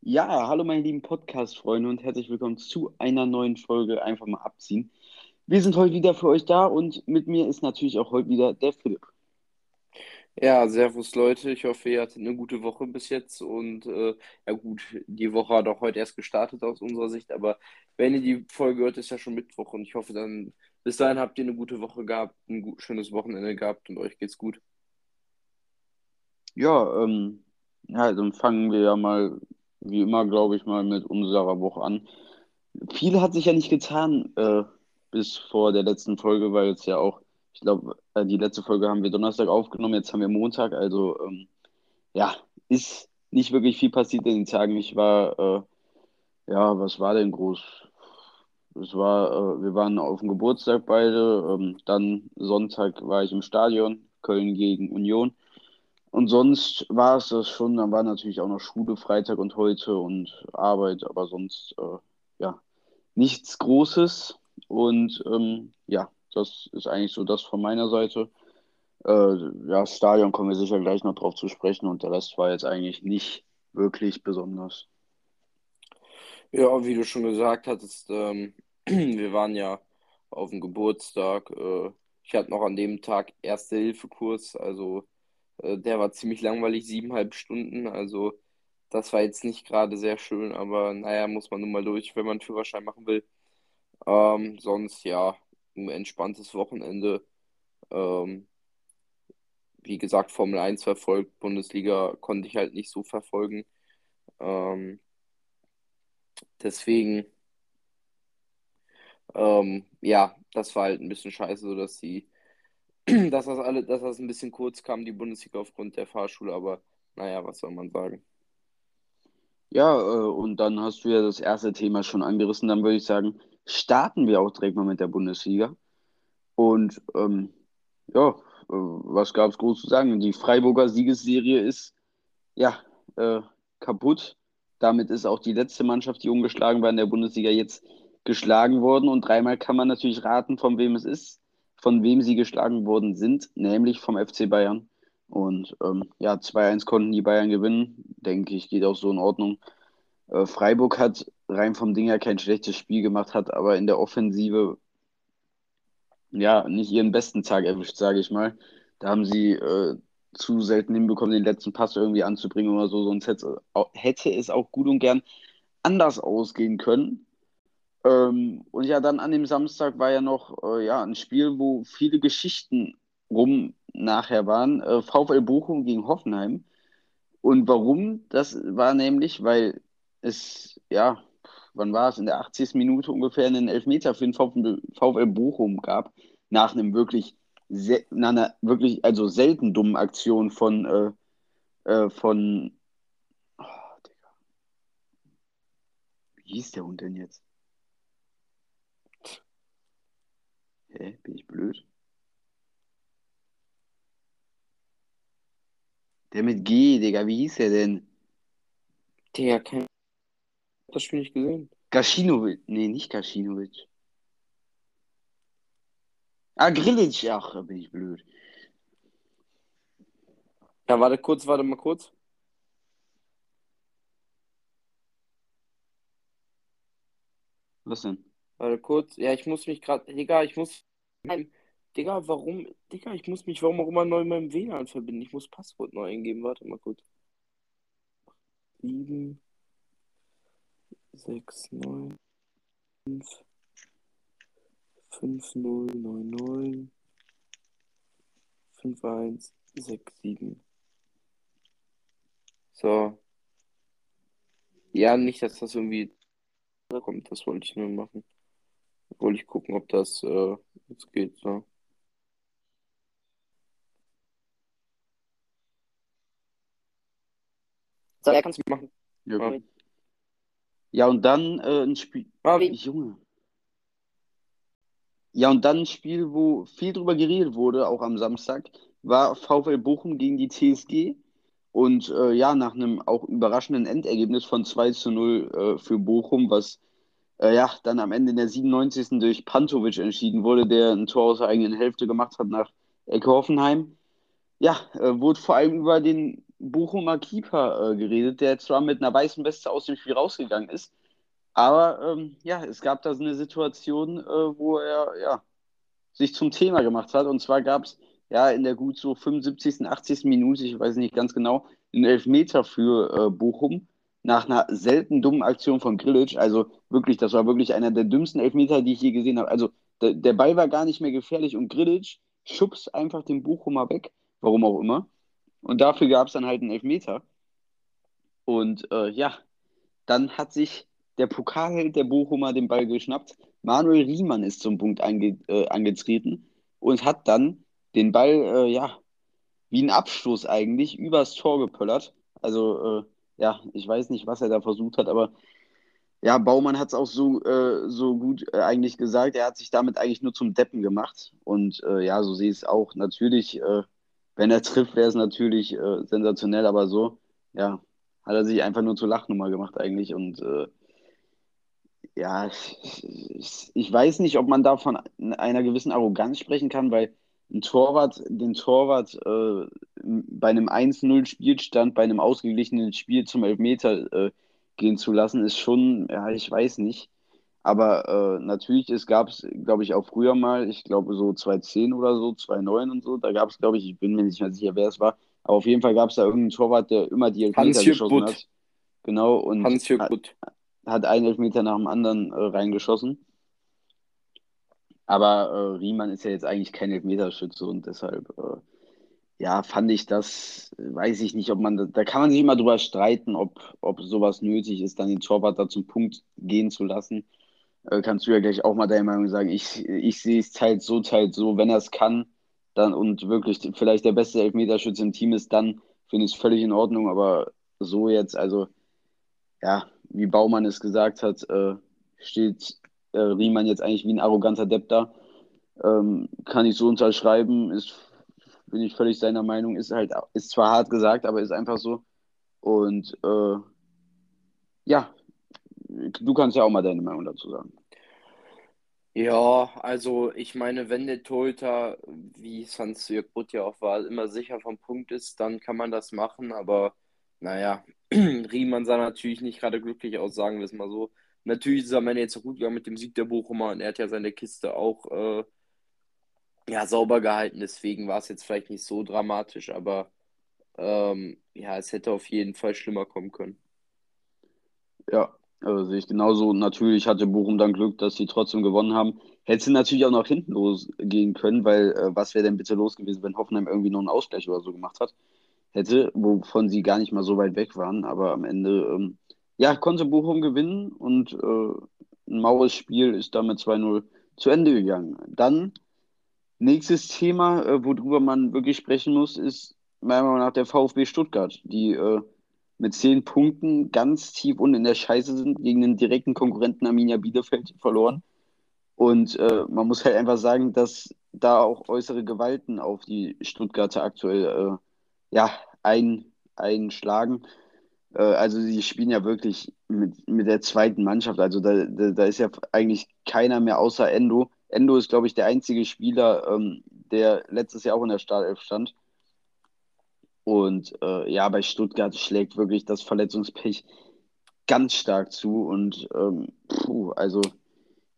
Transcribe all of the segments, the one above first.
Ja, hallo meine lieben Podcast-Freunde und herzlich willkommen zu einer neuen Folge Einfach mal abziehen. Wir sind heute wieder für euch da und mit mir ist natürlich auch heute wieder der Philipp. Ja, servus Leute. Ich hoffe, ihr hattet eine gute Woche bis jetzt. Und äh, ja gut, die Woche hat auch heute erst gestartet aus unserer Sicht. Aber wenn ihr die Folge hört, ist ja schon Mittwoch. Und ich hoffe dann, bis dahin habt ihr eine gute Woche gehabt, ein gut, schönes Wochenende gehabt und euch geht's gut. Ja, ähm, ja, dann fangen wir ja mal, wie immer, glaube ich, mal mit unserer Woche an. Viel hat sich ja nicht getan äh, bis vor der letzten Folge, weil es ja auch ich glaube, äh, die letzte Folge haben wir Donnerstag aufgenommen, jetzt haben wir Montag. Also ähm, ja, ist nicht wirklich viel passiert in den Tagen. Ich war, äh, ja, was war denn groß? Es war, äh, wir waren auf dem Geburtstag beide. Ähm, dann Sonntag war ich im Stadion, Köln gegen Union. Und sonst war es das schon. Dann war natürlich auch noch Schule Freitag und heute und Arbeit, aber sonst äh, ja nichts Großes. Und ähm, ja, das ist eigentlich so das von meiner Seite. Äh, ja, Stadion kommen wir sicher gleich noch drauf zu sprechen und der Rest war jetzt eigentlich nicht wirklich besonders. Ja, wie du schon gesagt hattest, ähm, wir waren ja auf dem Geburtstag. Äh, ich hatte noch an dem Tag Erste-Hilfe-Kurs, also äh, der war ziemlich langweilig, siebeneinhalb Stunden. Also das war jetzt nicht gerade sehr schön, aber naja, muss man nun mal durch, wenn man einen Führerschein machen will. Ähm, sonst ja, ein entspanntes Wochenende. Ähm, wie gesagt, Formel 1 verfolgt, Bundesliga konnte ich halt nicht so verfolgen. Ähm, deswegen, ähm, ja, das war halt ein bisschen scheiße, so dass sie, dass das alle, dass das ein bisschen kurz kam, die Bundesliga aufgrund der Fahrschule, aber naja, was soll man sagen. Ja, äh, und dann hast du ja das erste Thema schon angerissen. Dann würde ich sagen, starten wir auch direkt mal mit der Bundesliga. Und ähm, ja, äh, was gab es groß zu sagen? Die Freiburger Siegesserie ist ja äh, kaputt. Damit ist auch die letzte Mannschaft, die ungeschlagen war in der Bundesliga, jetzt geschlagen worden. Und dreimal kann man natürlich raten, von wem es ist, von wem sie geschlagen worden sind, nämlich vom FC Bayern. Und ähm, ja, 2-1 konnten die Bayern gewinnen. Denke ich, geht auch so in Ordnung. Äh, Freiburg hat rein vom Ding her kein schlechtes Spiel gemacht, hat aber in der Offensive ja nicht ihren besten Tag erwischt, sage ich mal. Da haben sie äh, zu selten hinbekommen, den letzten Pass irgendwie anzubringen oder so. Sonst hätte, hätte es auch gut und gern anders ausgehen können. Ähm, und ja, dann an dem Samstag war ja noch äh, ja, ein Spiel, wo viele Geschichten rum nachher waren. Äh, VfL Bochum gegen Hoffenheim. Und warum? Das war nämlich, weil es, ja, wann war es? In der 80. Minute ungefähr einen Elfmeter für den VfL, Bochum gab. Nach einem wirklich, nach einer wirklich, also selten dummen Aktion von, äh, äh, von, oh, Digga. Wie hieß der Hund denn jetzt? Hä, bin ich blöd? Der mit G, Digga, wie hieß der denn? Der kein das Spiel nicht gesehen. Gaschinovic. Nee, nicht Gaschinovic. Ah, Grilic. Ach, da bin ich blöd. Ja, warte kurz, warte mal kurz. Was denn? Warte kurz. Ja, ich muss mich gerade. Digga, ich muss. Digga, warum? Digga, ich muss mich warum auch immer neu mit meinem WLAN verbinden. Ich muss Passwort neu eingeben. Warte mal kurz. 7, 6, 9, 5, 5, 0, 9, 9, 5, 1, 6, 7. So. Ja, nicht, dass das irgendwie kommt. Das wollte ich nur machen. Wollte ich gucken, ob das äh, jetzt geht. So. So, ja, kannst du machen. Ja, okay. Ja, und dann äh, ein Spiel. Ah, Junge. Ja, und dann ein Spiel, wo viel drüber geredet wurde, auch am Samstag, war VfL Bochum gegen die TSG. Und äh, ja, nach einem auch überraschenden Endergebnis von 2 zu 0 äh, für Bochum, was äh, ja, dann am Ende in der 97. durch Pantovic entschieden wurde, der ein Tor aus der eigenen Hälfte gemacht hat nach Ecke Hoffenheim. Ja, äh, wurde vor allem über den Bochumer Keeper äh, geredet, der zwar mit einer weißen Weste aus dem Spiel rausgegangen ist, aber ähm, ja, es gab da so eine Situation, äh, wo er ja, sich zum Thema gemacht hat. Und zwar gab es ja in der gut so 75., 80. Minute, ich weiß nicht ganz genau, einen Elfmeter für äh, Bochum nach einer selten dummen Aktion von Grilic. Also wirklich, das war wirklich einer der dümmsten Elfmeter, die ich je gesehen habe. Also der, der Ball war gar nicht mehr gefährlich und Grilic schubst einfach den Bochumer weg, warum auch immer. Und dafür gab es dann halt einen Elfmeter. Und äh, ja, dann hat sich der Pokalheld der Bochumer den Ball geschnappt. Manuel Riemann ist zum Punkt ange, äh, angetreten und hat dann den Ball, äh, ja, wie ein Abstoß eigentlich, übers Tor gepöllert. Also, äh, ja, ich weiß nicht, was er da versucht hat, aber ja, Baumann hat es auch so, äh, so gut äh, eigentlich gesagt. Er hat sich damit eigentlich nur zum Deppen gemacht. Und äh, ja, so sehe ich es auch. Natürlich, wenn er trifft, wäre es natürlich sensationell, aber so, ja, hat er sich einfach nur zur Lachnummer gemacht eigentlich. Und ja, ich, ich weiß nicht, ob man da von einer gewissen Arroganz sprechen kann, weil ein Torwart, den Torwart äh, bei einem 1-0-Spielstand, bei einem ausgeglichenen Spiel zum Elfmeter äh, gehen zu lassen, ist schon, ja, ich weiß nicht. Aber äh, natürlich, es gab es, glaube ich, auch früher mal, ich glaube so 2010 oder so, 2009 und so, da gab es, glaube ich, ich bin mir nicht mehr sicher, wer es war, aber auf jeden Fall gab es da irgendeinen Torwart, der immer die Elfmeter geschossen hat. Genau, und Hans-Jörg hat einen Elfmeter nach dem anderen äh, reingeschossen. Aber äh, Riemann ist ja jetzt eigentlich kein Elfmeterschütze und deshalb, äh, ja, fand ich das, weiß ich nicht, ob man, da kann man sich immer drüber streiten, ob, ob sowas nötig ist, dann den Torwart da zum Punkt gehen zu lassen. Äh, kannst du ja gleich auch mal deine Meinung sagen. Ich, ich sehe es teils so, teils so. Wenn er es kann dann und wirklich vielleicht der beste Elfmeterschütze im Team ist, dann finde ich es völlig in Ordnung. Aber so jetzt, also, ja, wie Baumann es gesagt hat, äh, steht äh, Riemann jetzt eigentlich wie ein arroganter Depp da. Ähm, kann ich so unterschreiben, ist, bin ich völlig seiner Meinung, ist halt, ist zwar hart gesagt, aber ist einfach so. Und äh, ja, du kannst ja auch mal deine Meinung dazu sagen. Ja, also ich meine, wenn der Torhüter, wie Hans-Jörg Butt ja auch war, immer sicher vom Punkt ist, dann kann man das machen, aber naja, Riemann sah natürlich nicht gerade glücklich aus, sagen wir es mal so. Natürlich ist es am Ende jetzt auch gut gegangen mit dem Sieg der Bochumer und er hat ja seine Kiste auch äh, ja, sauber gehalten, deswegen war es jetzt vielleicht nicht so dramatisch, aber ähm, ja, es hätte auf jeden Fall schlimmer kommen können. Ja, also sehe ich genauso. Natürlich hatte Bochum dann Glück, dass sie trotzdem gewonnen haben. Hätte sie natürlich auch noch hinten losgehen können, weil äh, was wäre denn bitte los gewesen, wenn Hoffenheim irgendwie noch einen Ausgleich oder so gemacht hat? hätte, wovon sie gar nicht mal so weit weg waren. Aber am Ende, ähm, ja, konnte Bochum gewinnen und äh, ein maues Spiel ist damit 2-0 zu Ende gegangen. Dann, nächstes Thema, äh, worüber man wirklich sprechen muss, ist meiner Meinung nach der VfB Stuttgart, die äh, mit zehn Punkten ganz tief unten in der Scheiße sind, gegen den direkten Konkurrenten Arminia Bielefeld verloren. Und äh, man muss halt einfach sagen, dass da auch äußere Gewalten auf die Stuttgarter aktuell äh, ja, ein, einschlagen. Äh, also sie spielen ja wirklich mit, mit der zweiten Mannschaft. Also da, da, da ist ja eigentlich keiner mehr außer Endo. Endo ist, glaube ich, der einzige Spieler, ähm, der letztes Jahr auch in der Startelf stand. Und äh, ja, bei Stuttgart schlägt wirklich das Verletzungspech ganz stark zu. Und ähm, puh, also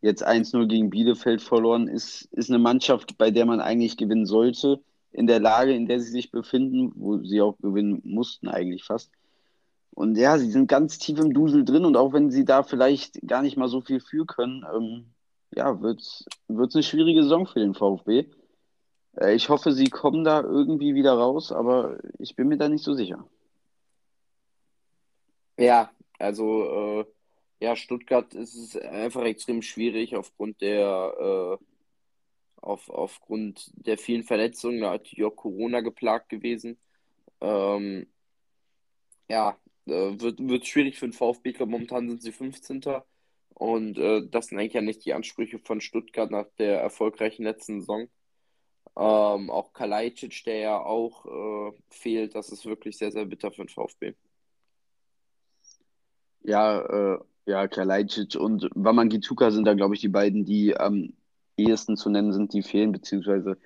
jetzt 1-0 gegen Bielefeld verloren, ist, ist eine Mannschaft, bei der man eigentlich gewinnen sollte in der Lage, in der sie sich befinden, wo sie auch gewinnen mussten eigentlich fast. Und ja, sie sind ganz tief im Dusel drin und auch wenn sie da vielleicht gar nicht mal so viel für können, ähm, ja, wird es eine schwierige Saison für den VfB. Äh, ich hoffe, sie kommen da irgendwie wieder raus, aber ich bin mir da nicht so sicher. Ja, also äh, ja, Stuttgart ist es einfach extrem schwierig aufgrund der äh, auf, aufgrund der vielen Verletzungen, da hat auch Corona geplagt gewesen. Ähm, ja, äh, wird, wird schwierig für den VfB. Ich glaube, momentan sind sie 15. Und äh, das sind eigentlich ja nicht die Ansprüche von Stuttgart nach der erfolgreichen letzten Saison. Ähm, auch Kalajdzic, der ja auch äh, fehlt, das ist wirklich sehr, sehr bitter für den VfB. Ja, äh, Ja, Kalajdzic und Wamangituka sind da, glaube ich, die beiden, die am ehesten zu nennen sind, die fehlen, beziehungsweise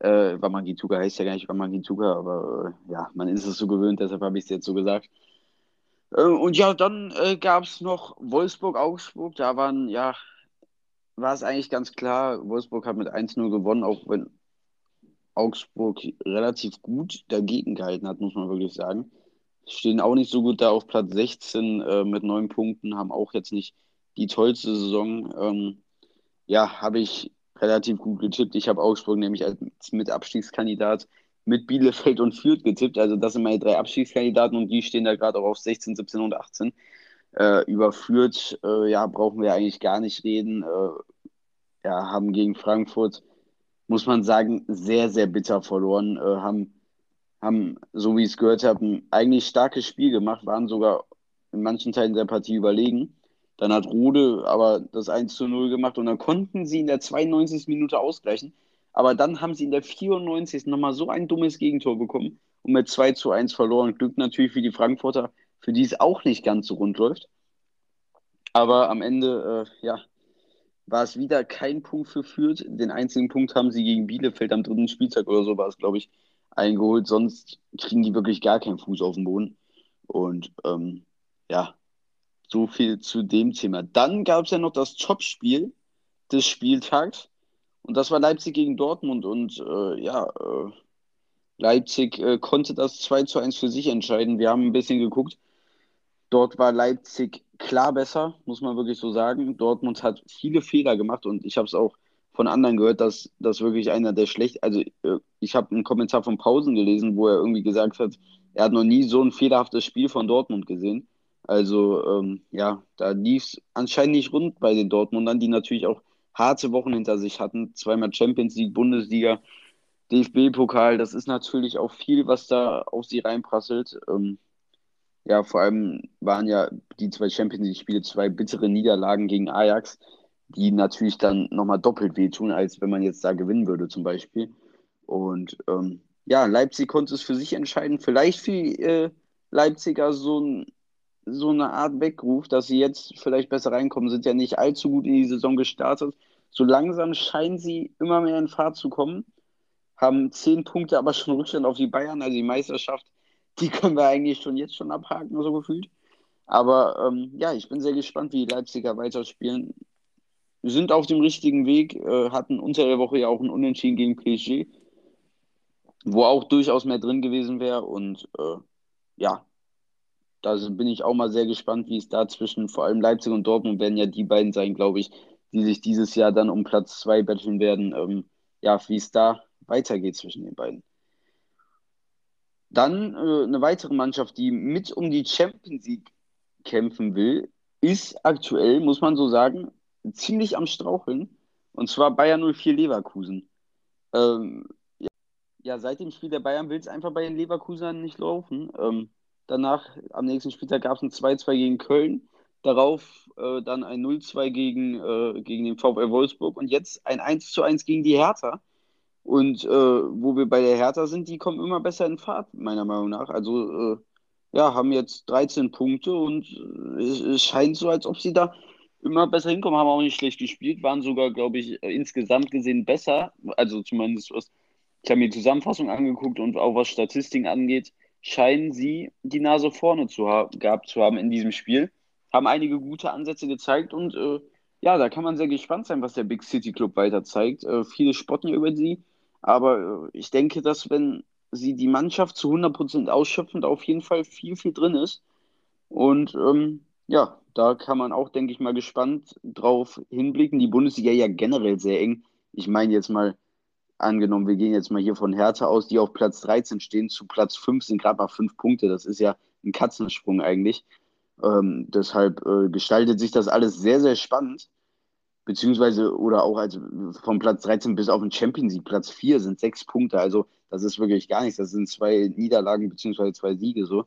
äh, Wamangituka heißt ja gar nicht Wamangituka, aber äh, ja, man ist es so gewöhnt, deshalb habe ich es jetzt so gesagt. Äh, und ja, dann äh, gab es noch Wolfsburg-Augsburg, da waren, ja, war es eigentlich ganz klar, Wolfsburg hat mit 1-0 gewonnen, auch wenn Augsburg relativ gut dagegen gehalten hat, muss man wirklich sagen. Stehen auch nicht so gut da auf Platz 16 äh, mit neun Punkten, haben auch jetzt nicht die tollste Saison. Ähm, ja, habe ich relativ gut getippt. Ich habe Augsburg nämlich als Mitabstiegskandidat mit Bielefeld und Fürth getippt. Also das sind meine drei Abstiegskandidaten und die stehen da gerade auch auf 16, 17 und 18. Äh, über Fürth, äh, ja, brauchen wir eigentlich gar nicht reden. Äh, ja, haben gegen Frankfurt, muss man sagen, sehr, sehr bitter verloren. Äh, haben, haben, so wie ich es gehört habe, ein eigentlich starkes Spiel gemacht, waren sogar in manchen Teilen der Partie überlegen. Dann hat Rode aber das 1 zu 0 gemacht und dann konnten sie in der 92. Minute ausgleichen. Aber dann haben sie in der 94. nochmal so ein dummes Gegentor bekommen und mit 2 zu 1 verloren. Glück natürlich für die Frankfurter, für die es auch nicht ganz so rund läuft. Aber am Ende, äh, ja, war es wieder kein Punkt für Fürth. Den einzigen Punkt haben sie gegen Bielefeld am dritten Spieltag oder so war es, glaube ich, eingeholt. Sonst kriegen die wirklich gar keinen Fuß auf den Boden. Und ähm, ja, so viel zu dem Thema. Dann gab es ja noch das Topspiel des Spieltags. Und das war Leipzig gegen Dortmund. Und äh, ja, äh, Leipzig äh, konnte das 2 zu 1 für sich entscheiden. Wir haben ein bisschen geguckt. Dort war Leipzig klar besser, muss man wirklich so sagen. Dortmund hat viele Fehler gemacht und ich habe es auch von anderen gehört, dass das wirklich einer der schlecht. Also äh, ich habe einen Kommentar von Pausen gelesen, wo er irgendwie gesagt hat, er hat noch nie so ein fehlerhaftes Spiel von Dortmund gesehen. Also ähm, ja, da lief es anscheinend nicht rund bei den Dortmundern, die natürlich auch harte Wochen hinter sich hatten. Zweimal Champions League, Bundesliga, DFB-Pokal. Das ist natürlich auch viel, was da auf sie reinprasselt. Ähm, ja, vor allem waren ja die zwei Champions League-Spiele zwei bittere Niederlagen gegen Ajax, die natürlich dann nochmal doppelt wehtun, als wenn man jetzt da gewinnen würde, zum Beispiel. Und ähm, ja, Leipzig konnte es für sich entscheiden. Vielleicht für äh, Leipziger so, ein, so eine Art Weckruf, dass sie jetzt vielleicht besser reinkommen, sind ja nicht allzu gut in die Saison gestartet. So langsam scheinen sie immer mehr in Fahrt zu kommen, haben zehn Punkte, aber schon Rückstand auf die Bayern, also die Meisterschaft die können wir eigentlich schon jetzt schon abhaken, so gefühlt. Aber ähm, ja, ich bin sehr gespannt, wie die Leipziger weiterspielen. Wir sind auf dem richtigen Weg, äh, hatten unter der Woche ja auch ein Unentschieden gegen PSG, wo auch durchaus mehr drin gewesen wäre. Und äh, ja, da bin ich auch mal sehr gespannt, wie es da zwischen vor allem Leipzig und Dortmund werden ja die beiden sein, glaube ich, die sich dieses Jahr dann um Platz zwei betteln werden. Ähm, ja, wie es da weitergeht zwischen den beiden. Dann äh, eine weitere Mannschaft, die mit um die Champions League kämpfen will, ist aktuell, muss man so sagen, ziemlich am Straucheln. Und zwar Bayern 04 Leverkusen. Ähm, ja, seit dem Spiel der Bayern will es einfach bei den Leverkusenern nicht laufen. Ähm, danach, am nächsten Spieltag, gab es ein 2-2 gegen Köln. Darauf äh, dann ein 0-2 gegen, äh, gegen den VfL Wolfsburg und jetzt ein 1-1 gegen die Hertha. Und äh, wo wir bei der Hertha sind, die kommen immer besser in Fahrt, meiner Meinung nach. Also, äh, ja, haben jetzt 13 Punkte und äh, es, es, scheint so, als ob sie da immer besser hinkommen. Haben auch nicht schlecht gespielt, waren sogar, glaube ich, äh, insgesamt gesehen besser. Also zumindest was, ich habe mir die Zusammenfassung angeguckt und auch was Statistiken angeht, scheinen sie die Nase vorne zu gehabt zu haben in diesem Spiel. Haben einige gute Ansätze gezeigt und äh, ja, da kann man sehr gespannt sein, was der Big City Club weiter zeigt. Äh, viele spotten über sie. Aber äh, ich denke, dass wenn sie die Mannschaft zu 100% ausschöpfen, da auf jeden Fall viel, viel drin ist. Und ähm, ja, da kann man auch, denke ich mal, gespannt drauf hinblicken. Die Bundesliga ja generell sehr eng. Ich meine jetzt mal, angenommen, wir gehen jetzt mal hier von Hertha aus, die auf Platz 13 stehen, zu Platz 5 sind gerade mal 5 Punkte. Das ist ja ein Katzensprung eigentlich. Ähm, deshalb äh, gestaltet sich das alles sehr, sehr spannend beziehungsweise oder auch als vom Platz 13 bis auf den Champions League Platz 4 sind sechs Punkte. Also das ist wirklich gar nichts. Das sind zwei Niederlagen beziehungsweise zwei Siege so.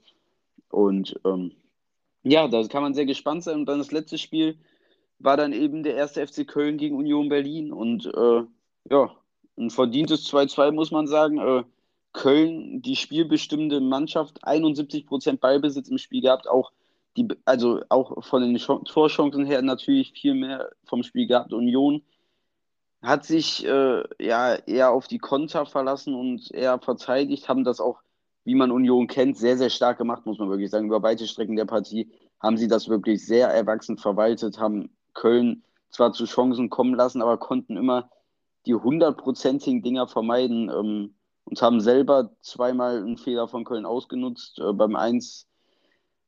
Und ähm, ja, da kann man sehr gespannt sein. Und dann das letzte Spiel war dann eben der erste FC Köln gegen Union Berlin. Und äh, ja, ein verdientes 2-2 muss man sagen. Äh, Köln, die spielbestimmende Mannschaft, 71% Ballbesitz im Spiel gehabt, auch die, also auch von den Torchancen her natürlich viel mehr vom Spiel gehabt. Union hat sich äh, ja eher auf die Konter verlassen und eher verteidigt, haben das auch, wie man Union kennt, sehr, sehr stark gemacht, muss man wirklich sagen. Über weite Strecken der Partie haben sie das wirklich sehr erwachsen verwaltet, haben Köln zwar zu Chancen kommen lassen, aber konnten immer die hundertprozentigen Dinger vermeiden ähm, und haben selber zweimal einen Fehler von Köln ausgenutzt. Äh, beim 1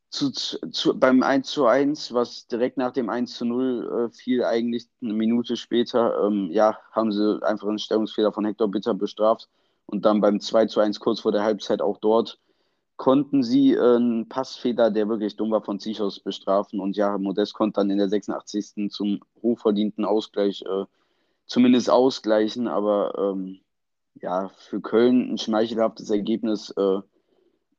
zu, zu, beim 1 zu 1, was direkt nach dem 1 zu 0 äh, fiel, eigentlich eine Minute später, ähm, ja, haben sie einfach einen Stellungsfehler von Hector Bitter bestraft. Und dann beim 2 zu 1 kurz vor der Halbzeit auch dort konnten sie äh, einen Passfehler, der wirklich dumm war, von Zichos bestrafen. Und ja, Modest konnte dann in der 86. zum hochverdienten Ausgleich äh, zumindest ausgleichen. Aber ähm, ja, für Köln ein schmeichelhaftes Ergebnis. Äh,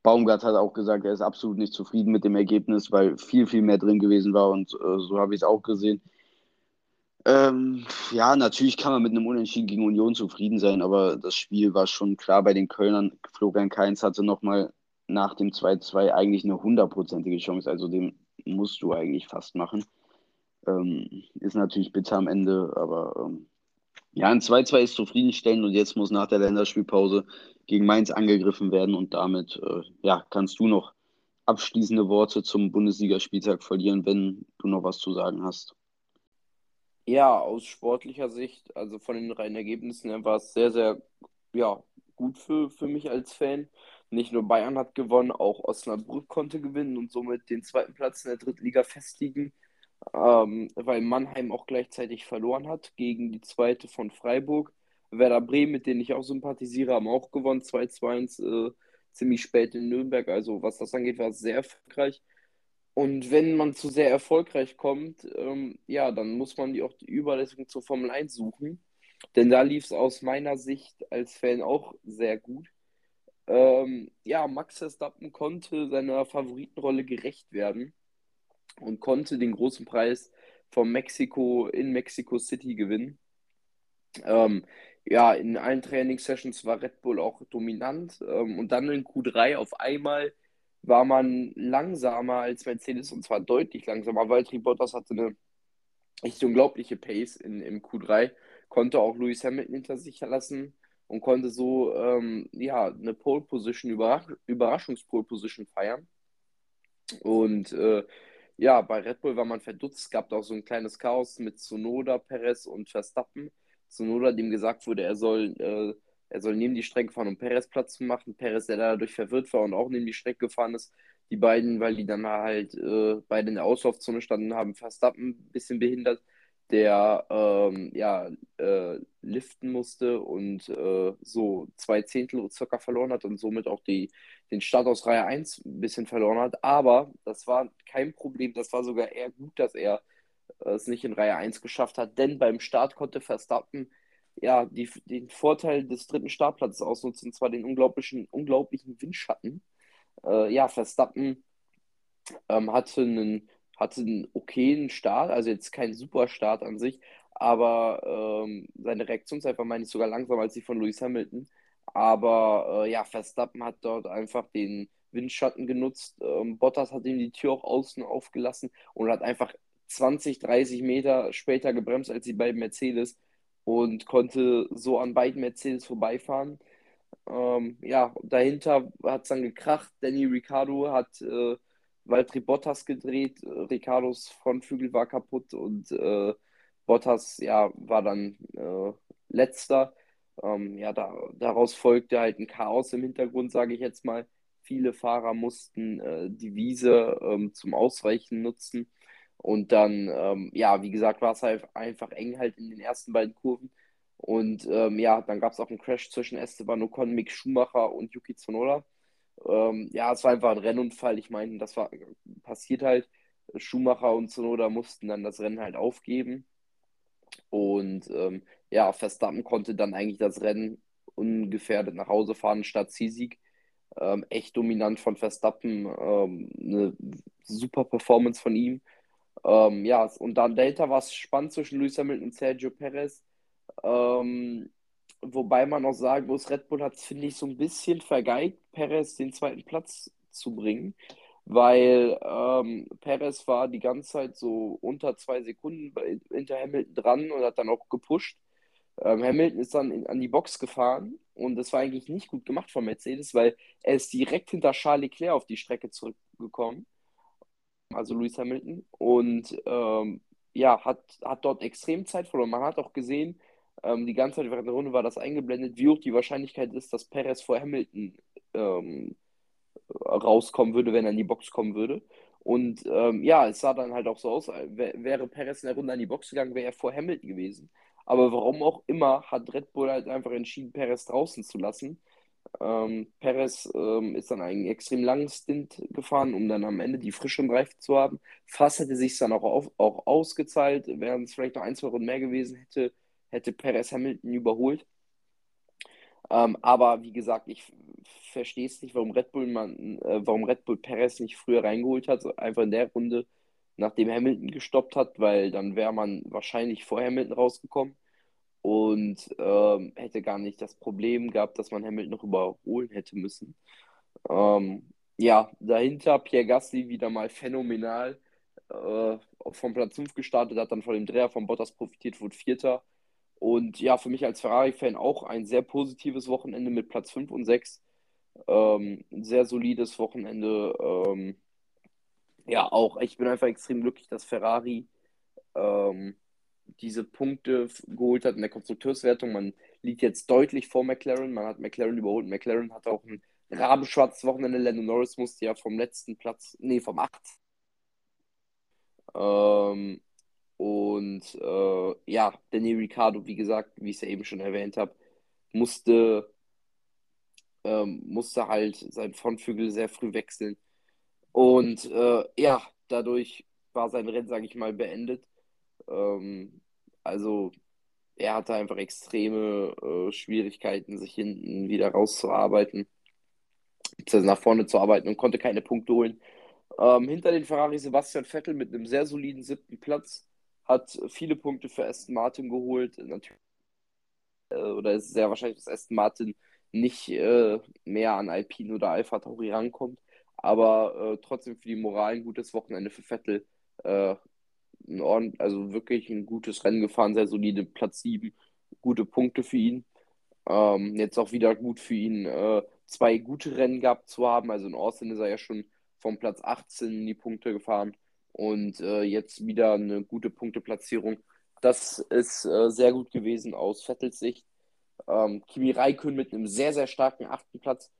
Baumgart hat auch gesagt, er ist absolut nicht zufrieden mit dem Ergebnis, weil viel, viel mehr drin gewesen war. Und äh, so habe ich es auch gesehen. Ähm, ja, natürlich kann man mit einem Unentschieden gegen Union zufrieden sein, aber das Spiel war schon klar bei den Kölnern. Florian Kainz hatte nochmal nach dem 2-2 eigentlich eine hundertprozentige Chance. Also den musst du eigentlich fast machen. Ähm, ist natürlich bitter am Ende, aber ähm, ja, ein 2-2 ist zufriedenstellend und jetzt muss nach der Länderspielpause gegen Mainz angegriffen werden und damit äh, ja, kannst du noch abschließende Worte zum Bundesligaspieltag verlieren, wenn du noch was zu sagen hast. Ja, aus sportlicher Sicht, also von den reinen Ergebnissen her, war es sehr, sehr ja, gut für, für mich als Fan. Nicht nur Bayern hat gewonnen, auch Osnabrück konnte gewinnen und somit den zweiten Platz in der Drittliga festigen, ähm, weil Mannheim auch gleichzeitig verloren hat gegen die zweite von Freiburg. Werder Bremen, mit denen ich auch sympathisiere, haben auch gewonnen, 2-2-1, äh, ziemlich spät in Nürnberg. Also was das angeht, war es sehr erfolgreich. Und wenn man zu sehr erfolgreich kommt, ähm, ja, dann muss man die auch die Überleitung zur Formel 1 suchen. Denn da lief es aus meiner Sicht als Fan auch sehr gut. Ähm, ja, Max Verstappen konnte seiner Favoritenrolle gerecht werden und konnte den großen Preis von Mexiko in Mexico City gewinnen. Ähm, ja, in allen Trainingssessions war Red Bull auch dominant ähm, und dann in Q3 auf einmal war man langsamer als Mercedes und zwar deutlich langsamer, weil Bottas hatte eine echt unglaubliche Pace in, im Q3, konnte auch Lewis Hamilton hinter sich lassen und konnte so ähm, ja, eine Pole Position, Überrasch Überraschungspole Position feiern. Und äh, ja, bei Red Bull war man verdutzt. Es gab auch so ein kleines Chaos mit Tsunoda, Perez und Verstappen. Tsunoda, dem gesagt wurde, er soll, äh, er soll neben die Strecke fahren, um Perez Platz zu machen. Perez, der dadurch verwirrt war und auch neben die Strecke gefahren ist. Die beiden, weil die dann halt äh, beide in der Auslaufzone standen, haben Verstappen ein bisschen behindert der ähm, ja, äh, liften musste und äh, so zwei Zehntel circa verloren hat und somit auch die, den Start aus Reihe 1 ein bisschen verloren hat. Aber das war kein Problem, das war sogar eher gut, dass er äh, es nicht in Reihe 1 geschafft hat, denn beim Start konnte Verstappen ja, die, den Vorteil des dritten Startplatzes ausnutzen, und zwar den unglaublichen, unglaublichen Windschatten. Äh, ja, Verstappen ähm, hatte einen hatte einen okayen Start, also jetzt kein super Start an sich, aber ähm, seine Reaktionszeit war, meine ich, sogar langsamer als die von Lewis Hamilton. Aber äh, ja, Verstappen hat dort einfach den Windschatten genutzt. Ähm, Bottas hat ihm die Tür auch außen aufgelassen und hat einfach 20, 30 Meter später gebremst als die beiden Mercedes und konnte so an beiden Mercedes vorbeifahren. Ähm, ja, dahinter hat es dann gekracht. Danny Ricciardo hat äh, Valtteri Bottas gedreht, äh, Ricardos Frontflügel war kaputt und äh, Bottas ja, war dann äh, letzter. Ähm, ja, da, daraus folgte halt ein Chaos im Hintergrund, sage ich jetzt mal. Viele Fahrer mussten äh, die Wiese ähm, zum Ausweichen nutzen. Und dann, ähm, ja, wie gesagt, war es halt einfach eng halt in den ersten beiden Kurven. Und ähm, ja, dann gab es auch einen Crash zwischen Esteban Ocon, Mick Schumacher und Yuki Tsunoda. Ähm, ja, es war einfach ein Rennunfall. Ich meine, das war passiert halt. Schumacher und Sonoda mussten dann das Rennen halt aufgeben. Und ähm, ja, Verstappen konnte dann eigentlich das Rennen ungefährdet nach Hause fahren statt Zielsieg. Ähm, echt dominant von Verstappen. Ähm, eine super Performance von ihm. Ähm, ja, und dann dahinter war es spannend zwischen Luis Hamilton und Sergio Perez. Ähm, Wobei man auch sagen muss, Red Bull hat es, finde ich, so ein bisschen vergeigt, Perez den zweiten Platz zu bringen. weil ähm, Perez war die ganze Zeit so unter zwei Sekunden hinter Hamilton dran und hat dann auch gepusht. Ähm, Hamilton ist dann in, an die Box gefahren und das war eigentlich nicht gut gemacht von Mercedes, weil er ist direkt hinter Charles Leclerc auf die Strecke zurückgekommen, also Lewis Hamilton, und ähm, ja, hat, hat dort extrem Zeit verloren. Man hat auch gesehen, ähm, die ganze Zeit während der Runde war das eingeblendet, wie hoch die Wahrscheinlichkeit ist, dass Perez vor Hamilton ähm, rauskommen würde, wenn er in die Box kommen würde. Und ähm, ja, es sah dann halt auch so aus, wäre Perez in der Runde an die Box gegangen, wäre er vor Hamilton gewesen. Aber warum auch immer hat Red Bull halt einfach entschieden, Perez draußen zu lassen. Ähm, Perez ähm, ist dann einen extrem langen Stint gefahren, um dann am Ende die frischen Reifen zu haben. Fast hätte sich dann auch, auf, auch ausgezahlt, wären es vielleicht noch ein, zwei Runden mehr gewesen, hätte, hätte Perez Hamilton überholt. Ähm, aber wie gesagt, ich verstehe es nicht, warum Red Bull man, äh, warum Red Bull Perez nicht früher reingeholt hat, einfach in der Runde, nachdem Hamilton gestoppt hat, weil dann wäre man wahrscheinlich vor Hamilton rausgekommen und ähm, hätte gar nicht das Problem gehabt, dass man Hamilton noch überholen hätte müssen. Ähm, ja, dahinter Pierre Gasly wieder mal phänomenal äh, vom Platz 5 gestartet, hat dann von dem Dreher von Bottas profitiert, wurde Vierter. Und ja, für mich als Ferrari-Fan auch ein sehr positives Wochenende mit Platz 5 und 6. Ähm, ein sehr solides Wochenende. Ähm, ja, auch ich bin einfach extrem glücklich, dass Ferrari ähm, diese Punkte geholt hat in der Konstrukteurswertung. Man liegt jetzt deutlich vor McLaren. Man hat McLaren überholt. McLaren hat auch ein rabenschwarzes Wochenende. Lando Norris musste ja vom letzten Platz, nee, vom 8. Ähm, und äh, ja, Danny Ricciardo, wie gesagt, wie ich es ja eben schon erwähnt habe, musste, ähm, musste halt sein Frontflügel sehr früh wechseln. Und äh, ja, dadurch war sein Rennen, sage ich mal, beendet. Ähm, also er hatte einfach extreme äh, Schwierigkeiten, sich hinten wieder rauszuarbeiten, beziehungsweise nach vorne zu arbeiten und konnte keine Punkte holen. Ähm, hinter den Ferrari Sebastian Vettel mit einem sehr soliden siebten Platz hat viele Punkte für Aston Martin geholt. Natürlich, äh, oder ist sehr wahrscheinlich, dass Aston Martin nicht äh, mehr an Alpine oder Alpha Tauri rankommt. Aber äh, trotzdem für die Moral ein gutes Wochenende für Vettel. Äh, ein Ordn also wirklich ein gutes Rennen gefahren, sehr solide Platz 7, gute Punkte für ihn. Ähm, jetzt auch wieder gut für ihn, äh, zwei gute Rennen gehabt zu haben. Also in Austin ist er ja schon vom Platz 18 in die Punkte gefahren und äh, jetzt wieder eine gute Punkteplatzierung. Das ist äh, sehr gut gewesen aus Vettels Sicht. Ähm, Kimi Raikön mit einem sehr, sehr starken achten Platz.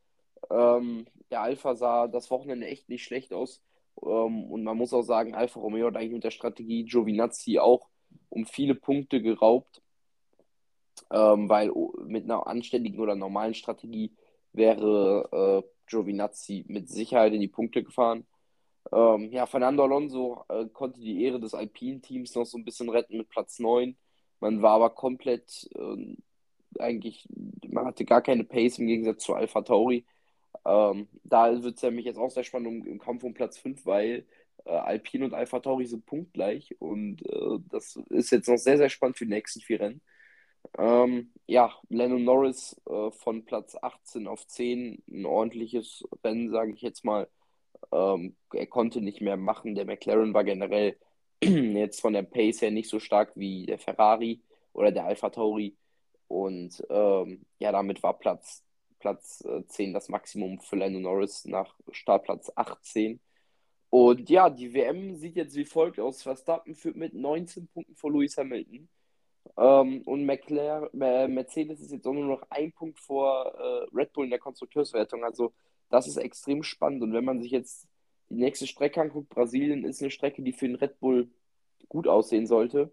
Ähm, der Alpha sah das Wochenende echt nicht schlecht aus. Ähm, und man muss auch sagen, Alfa Romeo hat eigentlich mit der Strategie Giovinazzi auch um viele Punkte geraubt. Ähm, weil mit einer anständigen oder normalen Strategie wäre äh, Giovinazzi mit Sicherheit in die Punkte gefahren. Ähm, ja, Fernando Alonso äh, konnte die Ehre des Alpine-Teams noch so ein bisschen retten mit Platz 9. Man war aber komplett äh, eigentlich, man hatte gar keine Pace im Gegensatz zu Alpha Tauri. Ähm, da wird es ja mich jetzt auch sehr spannend im, im Kampf um Platz 5, weil äh, Alpine und Alpha Tauri sind punktgleich und äh, das ist jetzt noch sehr, sehr spannend für die nächsten vier Rennen. Ähm, ja, Lennon Norris äh, von Platz 18 auf 10, ein ordentliches Rennen, sage ich jetzt mal. Ähm, er konnte nicht mehr machen. Der McLaren war generell jetzt von der Pace her nicht so stark wie der Ferrari oder der Alpha Tauri. Und ähm, ja, damit war Platz, Platz äh, 10 das Maximum für Lando Norris nach Startplatz 18. Und ja, die WM sieht jetzt wie folgt aus. Verstappen führt mit 19 Punkten vor Lewis Hamilton. Ähm, und McLaren, äh, Mercedes ist jetzt auch nur noch ein Punkt vor äh, Red Bull in der Konstrukteurswertung. Also das ist extrem spannend. Und wenn man sich jetzt die nächste Strecke anguckt, Brasilien ist eine Strecke, die für den Red Bull gut aussehen sollte.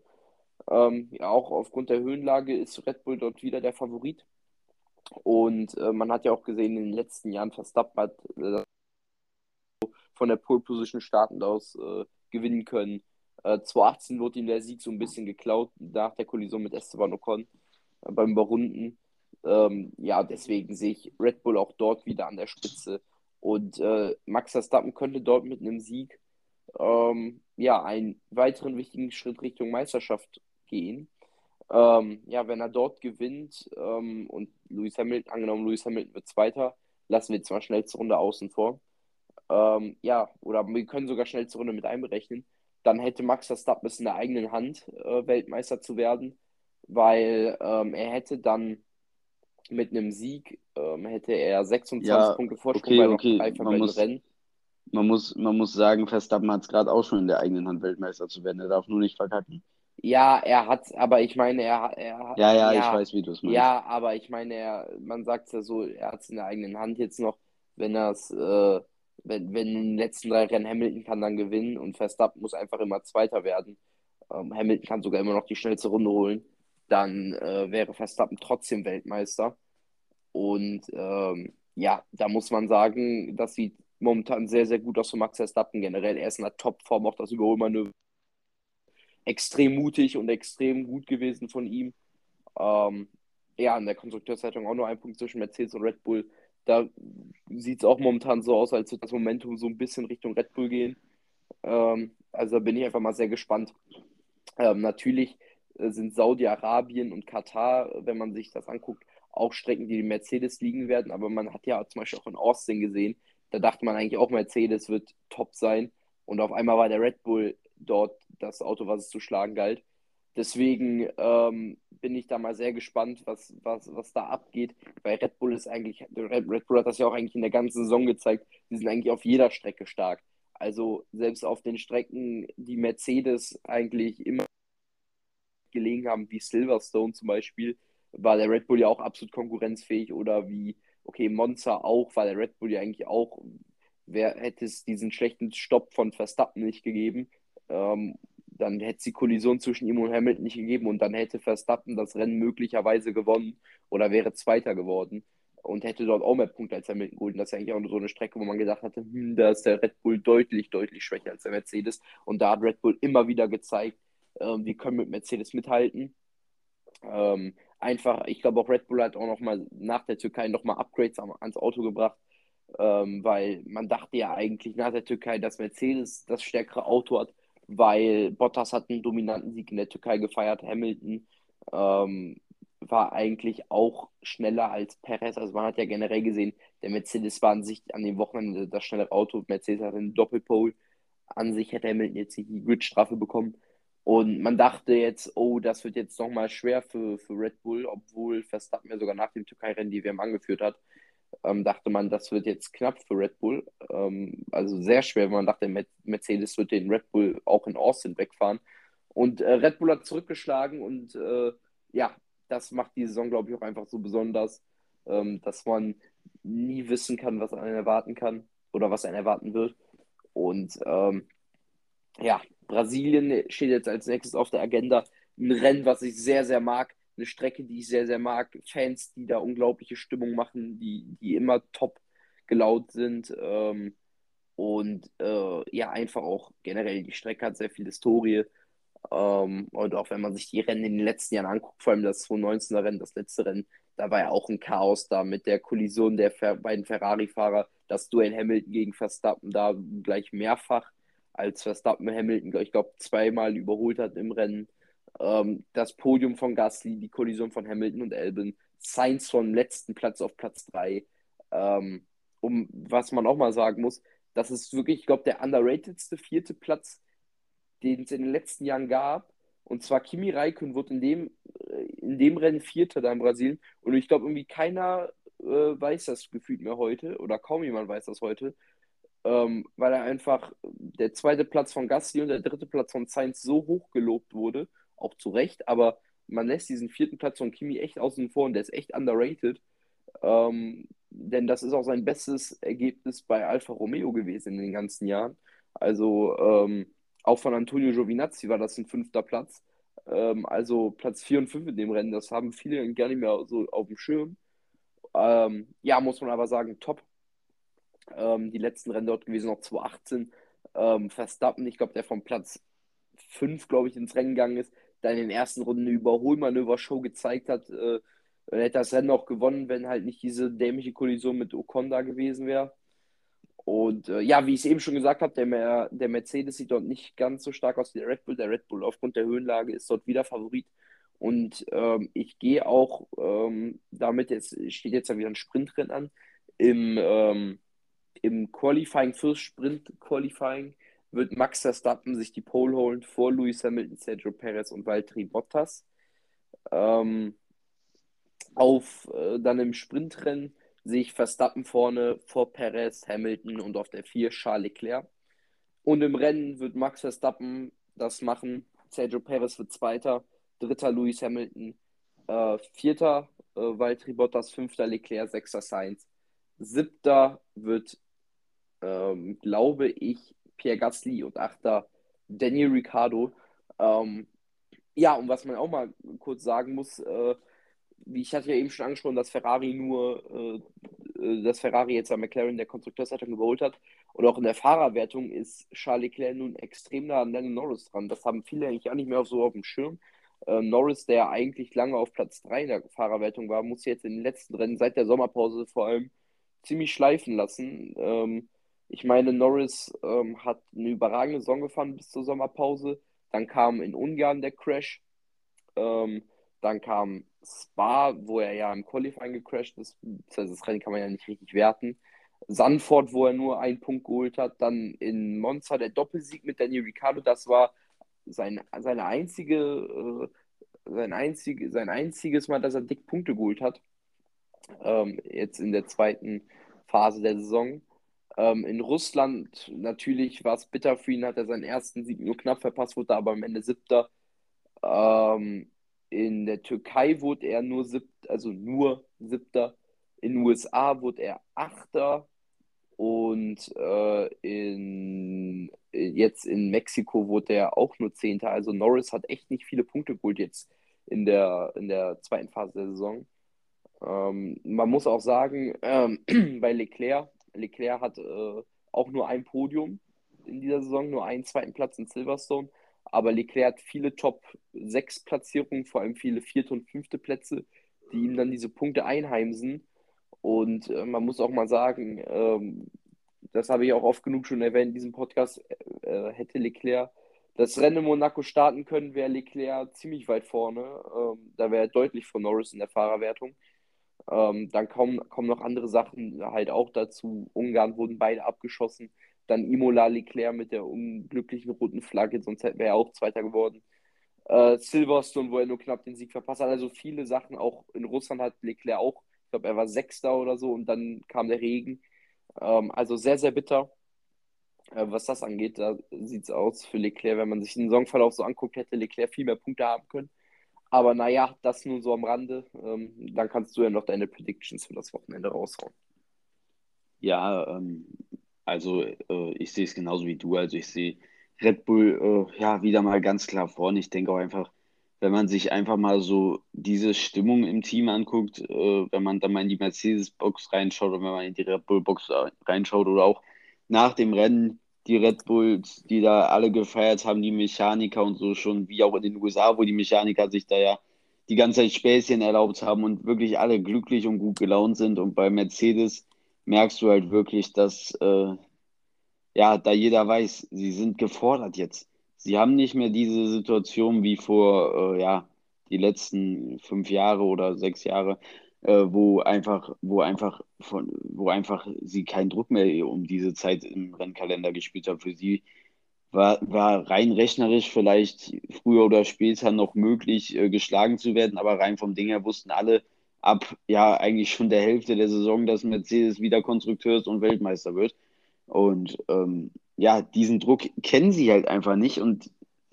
Ähm, ja, auch aufgrund der Höhenlage ist Red Bull dort wieder der Favorit. Und äh, man hat ja auch gesehen, in den letzten Jahren Verstappen hat äh, von der Pole Position startend aus äh, gewinnen können. Äh, 2018 wurde ihm der Sieg so ein bisschen geklaut nach der Kollision mit Esteban Ocon äh, beim Überrunden. Ähm, ja, deswegen sehe ich Red Bull auch dort wieder an der Spitze. Und äh, Max Verstappen könnte dort mit einem Sieg ähm, ja, einen weiteren wichtigen Schritt Richtung Meisterschaft gehen. Ähm, ja, wenn er dort gewinnt ähm, und Lewis Hamilton, angenommen Lewis Hamilton wird Zweiter, lassen wir zwar schnellste Runde außen vor. ähm, ja, oder wir können sogar schnellste Runde mit einberechnen, dann hätte Max Verstappen es in der eigenen Hand, äh, Weltmeister zu werden, weil ähm, er hätte dann mit einem Sieg, ähm, hätte er 26 Ja, Punkte Vorsprung okay, bei noch okay. drei Man muss, Rennen. man muss, man muss sagen, Verstappen hat es gerade auch schon in der eigenen Hand, Weltmeister zu werden. Er darf nur nicht verkacken. Ja, er hat, aber ich meine, er, er Ja, ja, ich ja, weiß, wie du es meinst. ja, aber ich meine, er, man sagt es ja so, er hat es in der eigenen Hand jetzt noch, wenn er es, äh, wenn, wenn in den letzten drei Rennen Hamilton kann dann gewinnen und Verstappen muss einfach immer Zweiter werden. Ähm, Hamilton kann sogar immer noch die schnellste Runde holen, dann äh, wäre Verstappen trotzdem Weltmeister. Und ähm, ja, da muss man sagen, das sieht momentan sehr, sehr gut aus für Max Verstappen generell. Er ist in der Topform, auch das Überholmanöver extrem mutig und extrem gut gewesen von ihm. Ähm, ja, in der Konstrukteurzeitung auch nur ein Punkt zwischen Mercedes und Red Bull. Da sieht es auch momentan so aus, als würde das Momentum so ein bisschen Richtung Red Bull gehen. Ähm, also da bin ich einfach mal sehr gespannt. Ähm, natürlich sind Saudi-Arabien und Katar, wenn man sich das anguckt, auch Strecken, die dem Mercedes liegen werden. Aber man hat ja zum Beispiel auch in Austin gesehen, da dachte man eigentlich auch, Mercedes wird top sein. Und auf einmal war der Red Bull dort das Auto, was es zu schlagen galt. Deswegen ähm, bin ich da mal sehr gespannt, was, was, was da abgeht, weil Red Bull ist eigentlich, Red Bull hat das ja auch eigentlich in der ganzen Saison gezeigt, die sind eigentlich auf jeder Strecke stark. Also selbst auf den Strecken, die Mercedes eigentlich immer gelegen haben, wie Silverstone zum Beispiel, war der Red Bull ja auch absolut konkurrenzfähig oder wie, okay, Monza auch, war der Red Bull ja eigentlich auch, wer hätte es diesen schlechten Stopp von Verstappen nicht gegeben, ähm, dann hätte es die Kollision zwischen ihm und Hamilton nicht gegeben und dann hätte Verstappen das Rennen möglicherweise gewonnen oder wäre Zweiter geworden und hätte dort auch mehr Punkte als Hamilton geholt. Das ist eigentlich auch so eine Strecke, wo man gedacht hatte, hm, da ist der Red Bull deutlich, deutlich schwächer als der Mercedes. Und da hat Red Bull immer wieder gezeigt, ähm, wir können mit Mercedes mithalten. Ähm, einfach, ich glaube auch Red Bull hat auch nochmal nach der Türkei nochmal Upgrades ans Auto gebracht, ähm, weil man dachte ja eigentlich nach der Türkei, dass Mercedes das stärkere Auto hat, weil Bottas hat einen dominanten Sieg in der Türkei gefeiert, Hamilton ähm, war eigentlich auch schneller als Perez. Also man hat ja generell gesehen, der Mercedes war an sich an dem Wochenende das schnellere Auto. Mercedes hat einen Doppelpole. An sich hätte Hamilton jetzt die Gridstrafe bekommen. Und man dachte jetzt, oh, das wird jetzt nochmal schwer für, für Red Bull, obwohl Verstappen ja sogar nach dem Türkei-Rennen die WM angeführt hat. Ähm, dachte man, das wird jetzt knapp für Red Bull. Ähm, also sehr schwer, man dachte, Mercedes wird den Red Bull auch in Austin wegfahren. Und äh, Red Bull hat zurückgeschlagen und äh, ja, das macht die Saison, glaube ich, auch einfach so besonders, ähm, dass man nie wissen kann, was einen erwarten kann oder was einen erwarten wird. Und ähm, ja, Brasilien steht jetzt als nächstes auf der Agenda. Ein Rennen, was ich sehr, sehr mag. Eine Strecke, die ich sehr, sehr mag. Fans, die da unglaubliche Stimmung machen, die, die immer top gelaunt sind. Ähm, und äh, ja, einfach auch generell, die Strecke hat sehr viel Historie. Ähm, und auch wenn man sich die Rennen in den letzten Jahren anguckt, vor allem das 2019er Rennen, das letzte Rennen, da war ja auch ein Chaos da mit der Kollision der Fer beiden Ferrari-Fahrer, das Duell Hamilton gegen Verstappen da gleich mehrfach, als Verstappen Hamilton, ich glaube, zweimal überholt hat im Rennen. Ähm, das Podium von Gasly, die Kollision von Hamilton und Albon, Sainz vom letzten Platz auf Platz 3. Ähm, um was man auch mal sagen muss, das ist wirklich, ich glaube, der underratedste vierte Platz den es in den letzten Jahren gab. Und zwar Kimi Räikkönen wurde in dem, äh, in dem Rennen Vierter da in Brasilien. Und ich glaube, irgendwie keiner äh, weiß das gefühlt mehr heute oder kaum jemand weiß das heute, ähm, weil er einfach der zweite Platz von Gasly und der dritte Platz von Sainz so hoch gelobt wurde, auch zu Recht, aber man lässt diesen vierten Platz von Kimi echt außen vor und der ist echt underrated. Ähm, denn das ist auch sein bestes Ergebnis bei Alfa Romeo gewesen in den ganzen Jahren. Also ähm, auch von Antonio Giovinazzi war das ein fünfter Platz. Ähm, also Platz 4 und 5 in dem Rennen, das haben viele gar nicht mehr so auf dem Schirm. Ähm, ja, muss man aber sagen, top. Ähm, die letzten Rennen dort gewesen, noch 2018. Ähm, Verstappen, ich glaube, der vom Platz 5, glaube ich, ins Rennen gegangen ist, da in den ersten Runden eine Überholmanöver-Show gezeigt hat. Äh, hätte das Rennen auch gewonnen, wenn halt nicht diese dämliche Kollision mit Ocon da gewesen wäre. Und äh, ja, wie ich es eben schon gesagt habe, der, der Mercedes sieht dort nicht ganz so stark aus wie der Red Bull. Der Red Bull aufgrund der Höhenlage ist dort wieder Favorit. Und ähm, ich gehe auch ähm, damit, jetzt steht jetzt ja wieder ein Sprintrennen an, im, ähm, im Qualifying, fürs Sprint-Qualifying, wird Max Verstappen sich die Pole holen vor Lewis Hamilton, Sergio Perez und Valtteri Bottas. Ähm, auf äh, dann im Sprintrennen sehe ich Verstappen vorne vor Perez, Hamilton und auf der 4 Charles Leclerc. Und im Rennen wird Max Verstappen das machen. Sergio Perez wird Zweiter, Dritter Lewis Hamilton, äh, Vierter äh, Valtteri Bottas, Fünfter Leclerc, Sechster Sainz. Siebter wird, ähm, glaube ich, Pierre Gasly und Achter Daniel Ricciardo. Ähm, ja, und was man auch mal kurz sagen muss, äh, wie ich hatte ja eben schon angesprochen, dass Ferrari nur, äh, äh dass Ferrari jetzt an McLaren der Konstrukteurswertung überholt hat. Und auch in der Fahrerwertung ist Charles Leclerc nun extrem nah an Lennon Norris dran. Das haben viele eigentlich auch nicht mehr so auf dem Schirm. Äh, Norris, der eigentlich lange auf Platz 3 in der Fahrerwertung war, muss jetzt in den letzten Rennen seit der Sommerpause vor allem ziemlich schleifen lassen. Ähm, ich meine, Norris ähm, hat eine überragende Saison gefahren bis zur Sommerpause. Dann kam in Ungarn der Crash. Ähm, dann kam Spa, wo er ja im Qualifying gecrashed ist. Das, heißt, das Rennen kann man ja nicht richtig werten. Sanford, wo er nur einen Punkt geholt hat. Dann in Monza der Doppelsieg mit Daniel Ricciardo. Das war sein, seine einzige, äh, sein, einzige, sein einziges Mal, dass er dick Punkte geholt hat. Ähm, jetzt in der zweiten Phase der Saison. Ähm, in Russland natürlich war es bitter für ihn, hat er seinen ersten Sieg nur knapp verpasst, wurde aber am Ende siebter. Ähm, in der Türkei wurde er nur siebter, also nur siebter. In den USA wurde er achter. Und äh, in, jetzt in Mexiko wurde er auch nur Zehnter. Also Norris hat echt nicht viele Punkte geholt jetzt in der, in der zweiten Phase der Saison. Ähm, man muss auch sagen, ähm, bei Leclerc, Leclerc hat äh, auch nur ein Podium in dieser Saison, nur einen zweiten Platz in Silverstone. Aber Leclerc hat viele Top-6-Platzierungen, vor allem viele vierte und fünfte Plätze, die ihm dann diese Punkte einheimsen. Und äh, man muss auch mal sagen, ähm, das habe ich auch oft genug schon erwähnt in diesem Podcast, äh, hätte Leclerc das Rennen in Monaco starten können, wäre Leclerc ziemlich weit vorne. Ähm, da wäre er deutlich vor Norris in der Fahrerwertung. Ähm, dann kommen, kommen noch andere Sachen halt auch dazu. Ungarn wurden beide abgeschossen. Dann Imola Leclerc mit der unglücklichen roten Flagge, sonst wäre er auch Zweiter geworden. Äh, Silverstone, wo er nur knapp den Sieg verpasst hat. Also viele Sachen. Auch in Russland hat Leclerc auch, ich glaube, er war Sechster oder so und dann kam der Regen. Ähm, also sehr, sehr bitter. Äh, was das angeht, da sieht es aus für Leclerc, wenn man sich den Saisonverlauf so anguckt, hätte Leclerc viel mehr Punkte haben können. Aber naja, das nur so am Rande. Ähm, dann kannst du ja noch deine Predictions für das Wochenende raushauen. Ja, ähm, also äh, ich sehe es genauso wie du. Also ich sehe Red Bull äh, ja wieder mal ganz klar vorne. Ich denke auch einfach, wenn man sich einfach mal so diese Stimmung im Team anguckt, äh, wenn man dann mal in die Mercedes-Box reinschaut oder wenn man in die Red Bull-Box reinschaut oder auch nach dem Rennen die Red Bulls, die da alle gefeiert haben, die Mechaniker und so schon, wie auch in den USA, wo die Mechaniker sich da ja die ganze Zeit Späßchen erlaubt haben und wirklich alle glücklich und gut gelaunt sind. Und bei Mercedes merkst du halt wirklich, dass äh, ja, da jeder weiß, sie sind gefordert jetzt. Sie haben nicht mehr diese Situation wie vor, äh, ja, die letzten fünf Jahre oder sechs Jahre, wo einfach, wo einfach von, wo einfach sie keinen Druck mehr um diese Zeit im Rennkalender gespielt haben. Für sie war, war rein rechnerisch vielleicht früher oder später noch möglich, äh, geschlagen zu werden, aber rein vom Ding her wussten alle ab ja eigentlich schon der Hälfte der Saison, dass Mercedes wieder Konstrukteurs- und Weltmeister wird. Und ähm, ja, diesen Druck kennen sie halt einfach nicht. Und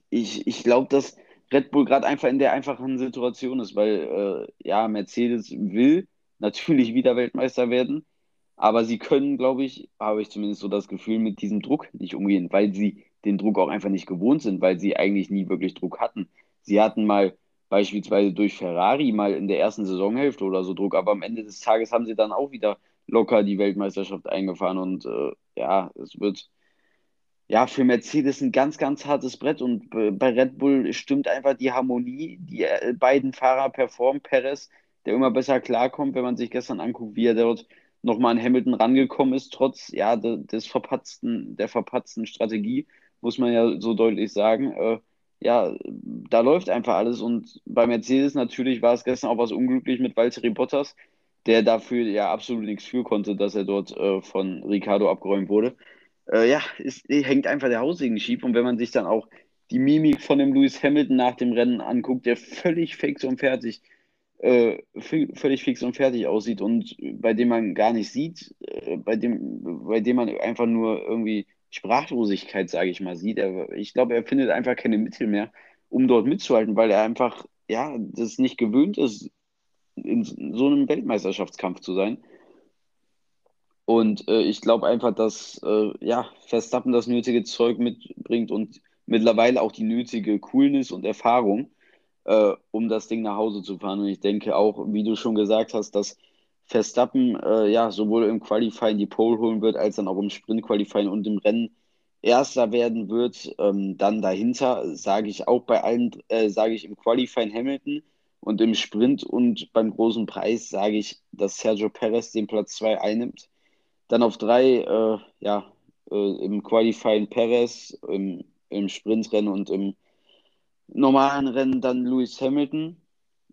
ich, ich glaube, dass Red Bull gerade einfach in der einfachen Situation ist, weil äh, ja, Mercedes will natürlich wieder Weltmeister werden, aber sie können, glaube ich, habe ich zumindest so das Gefühl, mit diesem Druck nicht umgehen, weil sie den Druck auch einfach nicht gewohnt sind, weil sie eigentlich nie wirklich Druck hatten. Sie hatten mal beispielsweise durch Ferrari mal in der ersten Saisonhälfte oder so Druck, aber am Ende des Tages haben sie dann auch wieder locker die Weltmeisterschaft eingefahren und äh, ja, es wird ja, für Mercedes ein ganz, ganz hartes Brett und bei Red Bull stimmt einfach die Harmonie. Die äh, beiden Fahrer performen. Perez, der immer besser klarkommt, wenn man sich gestern anguckt, wie er dort nochmal an Hamilton rangekommen ist, trotz ja, des verpatzten, der verpatzten Strategie, muss man ja so deutlich sagen. Äh, ja, da läuft einfach alles und bei Mercedes natürlich war es gestern auch was unglücklich mit Valtteri Bottas, der dafür ja absolut nichts für konnte, dass er dort äh, von Ricardo abgeräumt wurde. Äh, ja, es hängt einfach der Haussegen schief. Und wenn man sich dann auch die Mimik von dem Lewis Hamilton nach dem Rennen anguckt, der völlig fix und fertig, äh, völlig fix und fertig aussieht und bei dem man gar nicht sieht, äh, bei dem, bei dem man einfach nur irgendwie Sprachlosigkeit, sage ich mal, sieht. Er, ich glaube, er findet einfach keine Mittel mehr, um dort mitzuhalten, weil er einfach, ja, das nicht gewöhnt ist, in so einem Weltmeisterschaftskampf zu sein. Und äh, ich glaube einfach, dass äh, ja, Verstappen das nötige Zeug mitbringt und mittlerweile auch die nötige Coolness und Erfahrung, äh, um das Ding nach Hause zu fahren. Und ich denke auch, wie du schon gesagt hast, dass Verstappen äh, ja sowohl im Qualifying die Pole holen wird, als dann auch im Sprint-Qualifying und im Rennen Erster werden wird. Ähm, dann dahinter sage ich auch bei allen, äh, sage ich im Qualifying Hamilton und im Sprint und beim großen Preis sage ich, dass Sergio Perez den Platz 2 einnimmt. Dann auf 3, äh, ja, äh, im Qualifying Perez, im, im Sprintrennen und im normalen Rennen dann Lewis Hamilton.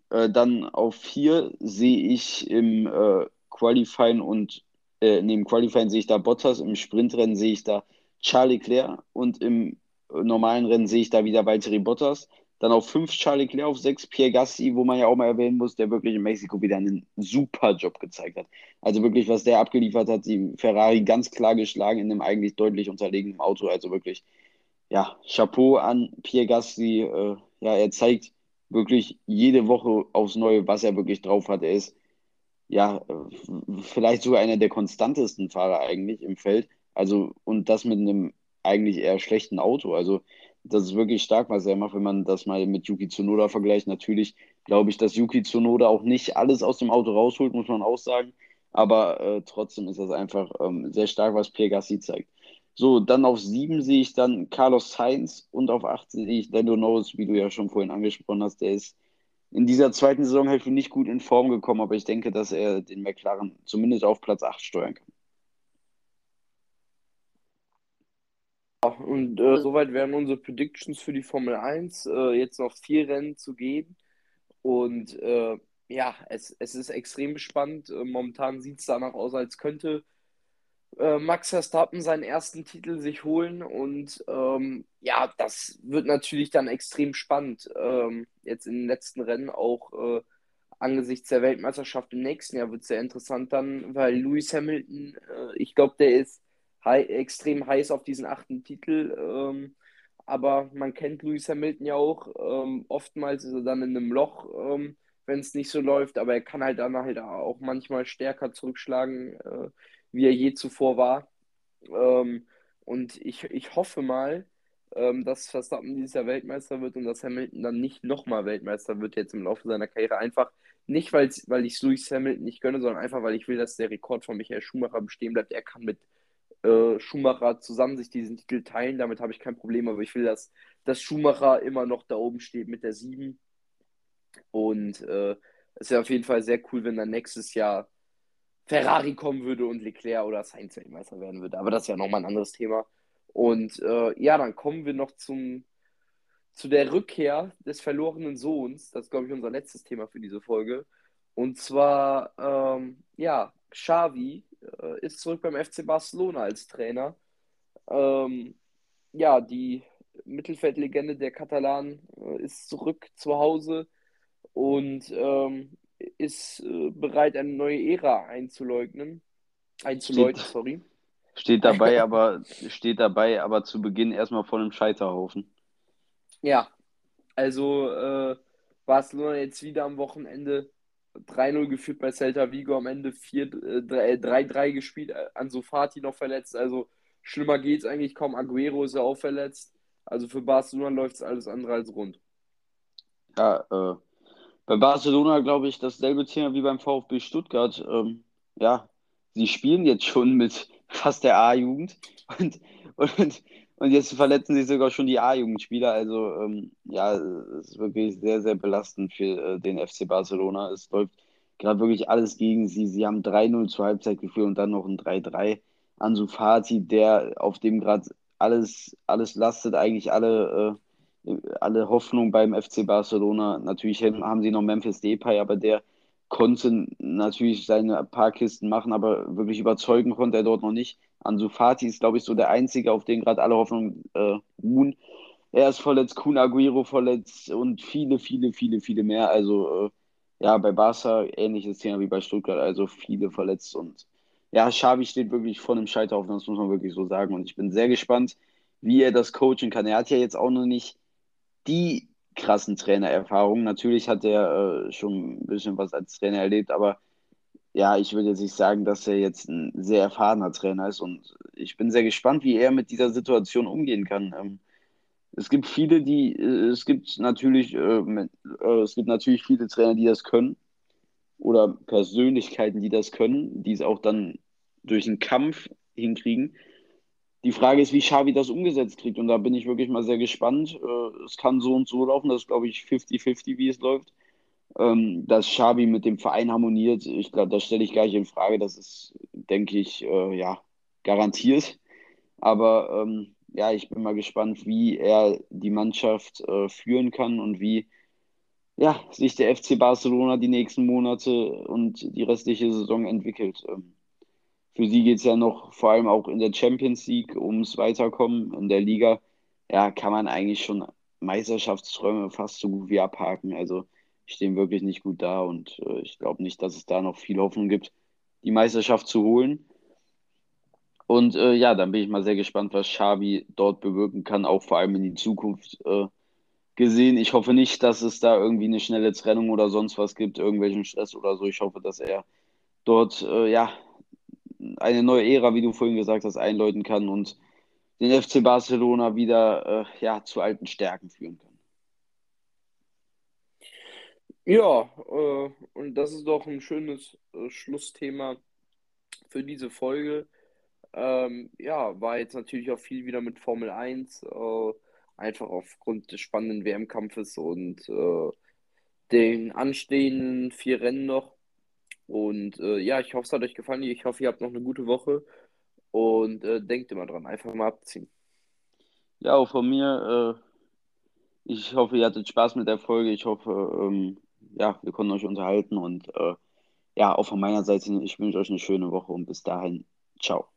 Äh, dann auf 4 sehe ich im äh, Qualifying und äh, im Qualifying sehe ich da Bottas, im Sprintrennen sehe ich da Charlie Leclerc und im normalen Rennen sehe ich da wieder weitere Bottas. Dann auf 5 Charlie Leclerc, auf 6 Pierre Gassi, wo man ja auch mal erwähnen muss, der wirklich in Mexiko wieder einen super Job gezeigt hat. Also wirklich, was der abgeliefert hat, die Ferrari ganz klar geschlagen in einem eigentlich deutlich unterlegenen Auto. Also wirklich, ja, Chapeau an Pierre Gassi. Äh, ja, er zeigt wirklich jede Woche aufs Neue, was er wirklich drauf hat. Er ist ja vielleicht sogar einer der konstantesten Fahrer eigentlich im Feld. Also, und das mit einem eigentlich eher schlechten Auto. Also, das ist wirklich stark, was er macht, wenn man das mal mit Yuki Tsunoda vergleicht. Natürlich glaube ich, dass Yuki Tsunoda auch nicht alles aus dem Auto rausholt, muss man auch sagen. Aber äh, trotzdem ist das einfach ähm, sehr stark, was Pierre Gassi zeigt. So, dann auf sieben sehe ich dann Carlos Sainz und auf acht sehe ich Lando Norris, wie du ja schon vorhin angesprochen hast. Der ist in dieser zweiten Saisonhälfte nicht gut in Form gekommen, aber ich denke, dass er den McLaren zumindest auf Platz 8 steuern kann. Und äh, soweit wären unsere Predictions für die Formel 1. Äh, jetzt noch vier Rennen zu gehen. Und äh, ja, es, es ist extrem spannend. Äh, momentan sieht es danach aus, als könnte äh, Max Verstappen seinen ersten Titel sich holen. Und ähm, ja, das wird natürlich dann extrem spannend. Ähm, jetzt in den letzten Rennen auch äh, angesichts der Weltmeisterschaft im nächsten Jahr wird es sehr interessant dann, weil Lewis Hamilton, ich glaube, der ist high, extrem heiß auf diesen achten Titel. Ähm, aber man kennt Lewis Hamilton ja auch. Ähm, oftmals ist er dann in einem Loch, ähm, wenn es nicht so läuft, aber er kann halt dann halt auch manchmal stärker zurückschlagen, äh, wie er je zuvor war. Ähm, und ich, ich hoffe mal, ähm, dass Verstappen dieses Jahr Weltmeister wird und dass Hamilton dann nicht nochmal Weltmeister wird jetzt im Laufe seiner Karriere. Einfach nicht, weil ich Lewis Hamilton nicht gönne, sondern einfach, weil ich will, dass der Rekord von Michael Schumacher bestehen bleibt. Er kann mit äh, Schumacher zusammen sich diesen Titel teilen. Damit habe ich kein Problem, aber ich will, dass, dass Schumacher immer noch da oben steht mit der 7. Und äh, es wäre auf jeden Fall sehr cool, wenn dann nächstes Jahr Ferrari kommen würde und Leclerc oder Sainz Weltmeister werden würde. Aber das ist ja nochmal ein anderes Thema. Und äh, ja, dann kommen wir noch zum, zu der Rückkehr des verlorenen Sohns. Das ist, glaube ich, unser letztes Thema für diese Folge. Und zwar, ähm, ja, Xavi äh, ist zurück beim FC Barcelona als Trainer. Ähm, ja, die Mittelfeldlegende der Katalanen äh, ist zurück zu Hause und ähm, ist äh, bereit, eine neue Ära einzuleugnen. Einzuläuten, steht, sorry. Steht dabei, aber steht dabei, aber zu Beginn erstmal vor einem Scheiterhaufen. Ja, also äh, Barcelona jetzt wieder am Wochenende 3-0 geführt bei Celta Vigo, am Ende 3-3 äh, gespielt, äh, Ansu Fati noch verletzt, also schlimmer geht es eigentlich kaum, Aguero ist ja auch verletzt, also für Barcelona läuft es alles andere als rund. Ja, äh, bei Barcelona glaube ich dasselbe Thema wie beim VfB Stuttgart, ähm, ja, sie spielen jetzt schon mit fast der A-Jugend. Und, und und jetzt verletzen sich sogar schon die A-Jugendspieler. Also ähm, ja, es ist wirklich sehr, sehr belastend für äh, den FC Barcelona. Es läuft gerade wirklich alles gegen sie. Sie haben 3-0 zur Halbzeit geführt und dann noch ein 3-3. Ansu Fati, der auf dem gerade alles, alles lastet, eigentlich alle, äh, alle Hoffnung beim FC Barcelona. Natürlich haben sie noch Memphis Depay, aber der konnte natürlich seine paar Kisten machen, aber wirklich überzeugen konnte er dort noch nicht. Ansu Fati ist, glaube ich, so der Einzige, auf den gerade alle Hoffnungen äh, ruhen. Er ist verletzt, Kun Aguero verletzt und viele, viele, viele, viele mehr. Also äh, ja, bei Barca ähnliches Thema wie bei Stuttgart, also viele verletzt und ja, Xavi steht wirklich vor einem Scheiterhaufen, das muss man wirklich so sagen. Und ich bin sehr gespannt, wie er das coachen kann. Er hat ja jetzt auch noch nicht die krassen Trainererfahrungen. Natürlich hat er äh, schon ein bisschen was als Trainer erlebt, aber ja, ich würde jetzt nicht sagen, dass er jetzt ein sehr erfahrener Trainer ist. Und ich bin sehr gespannt, wie er mit dieser Situation umgehen kann. Ähm, es gibt viele, die, äh, es gibt natürlich, äh, mit, äh, es gibt natürlich viele Trainer, die das können oder Persönlichkeiten, die das können, die es auch dann durch einen Kampf hinkriegen. Die Frage ist, wie Xavi das umgesetzt kriegt. Und da bin ich wirklich mal sehr gespannt. Äh, es kann so und so laufen. Das ist, glaube ich, 50-50, wie es läuft. Ähm, dass Xavi mit dem Verein harmoniert, ich glaube, das stelle ich gar nicht in Frage. Das ist, denke ich, äh, ja, garantiert. Aber ähm, ja, ich bin mal gespannt, wie er die Mannschaft äh, führen kann und wie ja, sich der FC Barcelona die nächsten Monate und die restliche Saison entwickelt. Ähm, für sie geht es ja noch vor allem auch in der Champions League ums Weiterkommen. In der Liga, ja, kann man eigentlich schon Meisterschaftsträume fast so gut wie abhaken. Also stehen wirklich nicht gut da und äh, ich glaube nicht, dass es da noch viel Hoffnung gibt, die Meisterschaft zu holen. Und äh, ja, dann bin ich mal sehr gespannt, was Xavi dort bewirken kann, auch vor allem in die Zukunft äh, gesehen. Ich hoffe nicht, dass es da irgendwie eine schnelle Trennung oder sonst was gibt, irgendwelchen Stress oder so. Ich hoffe, dass er dort äh, ja eine neue Ära, wie du vorhin gesagt hast, einläuten kann und den FC Barcelona wieder äh, ja, zu alten Stärken führen kann. Ja, äh, und das ist doch ein schönes äh, Schlussthema für diese Folge. Ähm, ja, war jetzt natürlich auch viel wieder mit Formel 1, äh, einfach aufgrund des spannenden WM-Kampfes und äh, den anstehenden vier Rennen noch. Und äh, ja, ich hoffe, es hat euch gefallen. Ich hoffe, ihr habt noch eine gute Woche und äh, denkt immer dran, einfach mal abziehen. Ja, auch von mir. Ich hoffe, ihr hattet Spaß mit der Folge. Ich hoffe, ähm, ja, wir konnten euch unterhalten und äh, ja, auch von meiner Seite, ich wünsche euch eine schöne Woche und bis dahin, ciao.